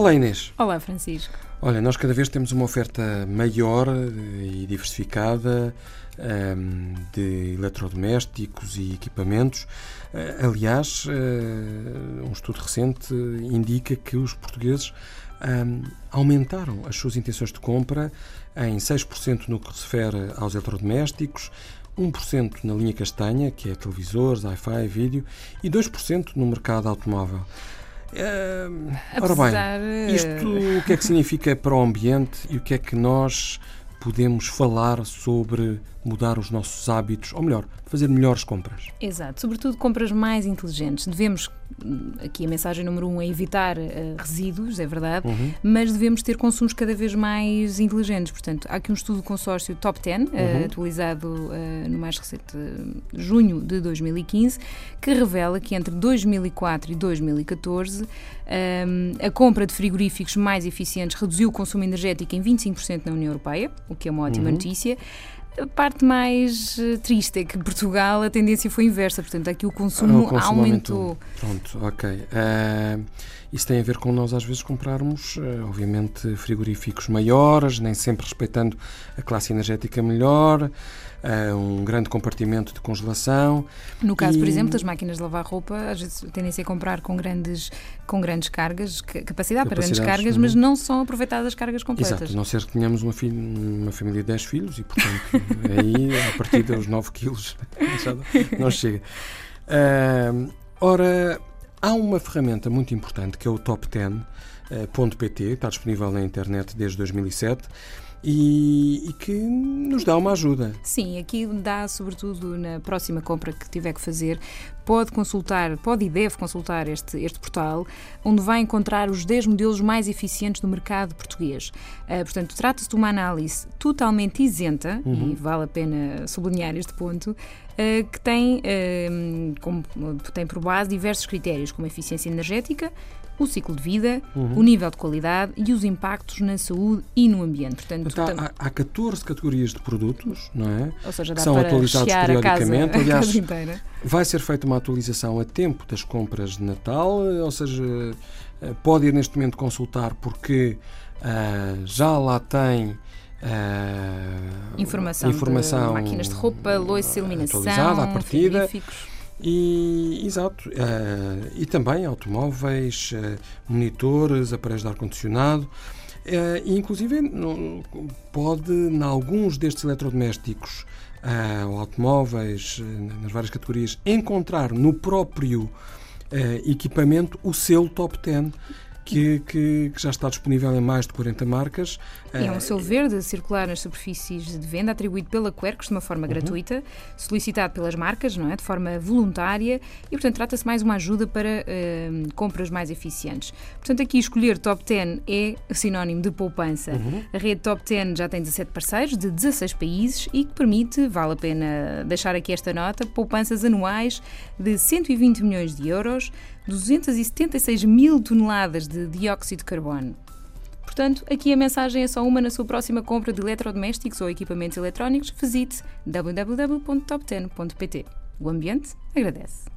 Olá Inês. Olá Francisco. Olha, nós cada vez temos uma oferta maior e diversificada um, de eletrodomésticos e equipamentos. Uh, aliás, uh, um estudo recente indica que os portugueses um, aumentaram as suas intenções de compra em 6% no que se refere aos eletrodomésticos, 1% na linha castanha, que é televisores, hi-fi, vídeo, e 2% no mercado automóvel. Uh, ora bem, isto o que é que significa para o ambiente e o que é que nós podemos falar sobre mudar os nossos hábitos, ou melhor, fazer melhores compras. Exato, sobretudo compras mais inteligentes. Devemos, aqui a mensagem número um é evitar uh, resíduos, é verdade, uhum. mas devemos ter consumos cada vez mais inteligentes. Portanto, há aqui um estudo do consórcio Top 10, uh, uhum. atualizado uh, no mais recente junho de 2015, que revela que entre 2004 e 2014 a compra de frigoríficos mais eficientes reduziu o consumo energético em 25% na União Europeia, o que é uma ótima uhum. notícia. A parte mais eh, triste é que Portugal a tendência foi inversa, portanto aqui o consumo, o consumo aumentou. aumentou. Pronto, ok. Uh, isso tem a ver com nós às vezes comprarmos, uh, obviamente, frigoríficos maiores, nem sempre respeitando a classe energética melhor uh, um grande compartimento de congelação. No caso, e... por exemplo, das máquinas de lavar roupa, às vezes a comprar com grandes, com grandes cargas, capacidade para grandes cargas, mas uhum. não são aproveitadas as cargas completas. Exato, a não ser que tenhamos uma, filha, uma família de 10 filhos e, portanto, aí, a partir dos 9 quilos, não chega. Uh, ora, há uma ferramenta muito importante que é o Top 10.pt, está disponível na internet desde 2007 e, e, que nos dá uma ajuda. Sim, aqui dá, sobretudo na próxima compra que tiver que fazer, pode consultar, pode e deve consultar este, este portal, onde vai encontrar os 10 modelos mais eficientes do mercado português. Uh, portanto, trata-se de uma análise totalmente isenta, uhum. e vale a pena sublinhar este ponto, uh, que tem, uh, como, tem por base diversos critérios, como a eficiência energética, o ciclo de vida, uhum. o nível de qualidade e os impactos na saúde e no ambiente. Portanto, então, há, há 14 categorias de produtos, não é? Ou seja, que são atualizados periodicamente. A casa, Aliás, vai ser feita uma atualização a tempo das compras de Natal, ou seja, eh, pode ir neste momento consultar porque uh, já lá tem. Uh, informação, informação de máquinas de roupa, loiça, iluminação, atualizada à partida. E, exato, uh, e também automóveis, monitores, aparelhos de ar-condicionado. Uh, e inclusive pode, em alguns destes eletrodomésticos ou automóveis, nas várias categorias, encontrar no próprio equipamento o selo Top 10 que, que, que, já está disponível em mais de 40 marcas. É um eh, selo verde a circular nas superfícies de venda, atribuído pela Quercus de uma forma uhum. gratuita, solicitado pelas marcas, não é? de forma voluntária, e portanto trata-se mais uma ajuda para uh, compras mais eficientes. Portanto, aqui escolher Top 10 é sinónimo de poupança. Uhum. A rede Top 10 já tem 17 parceiros de 16 países e que permite, vale a pena deixar aqui esta nota, poupanças anuais de 120 milhões de euros 276 mil toneladas de dióxido de carbono. Portanto, aqui a mensagem é só uma na sua próxima compra de eletrodomésticos ou equipamentos eletrónicos. Visite www.top10.pt. O ambiente agradece.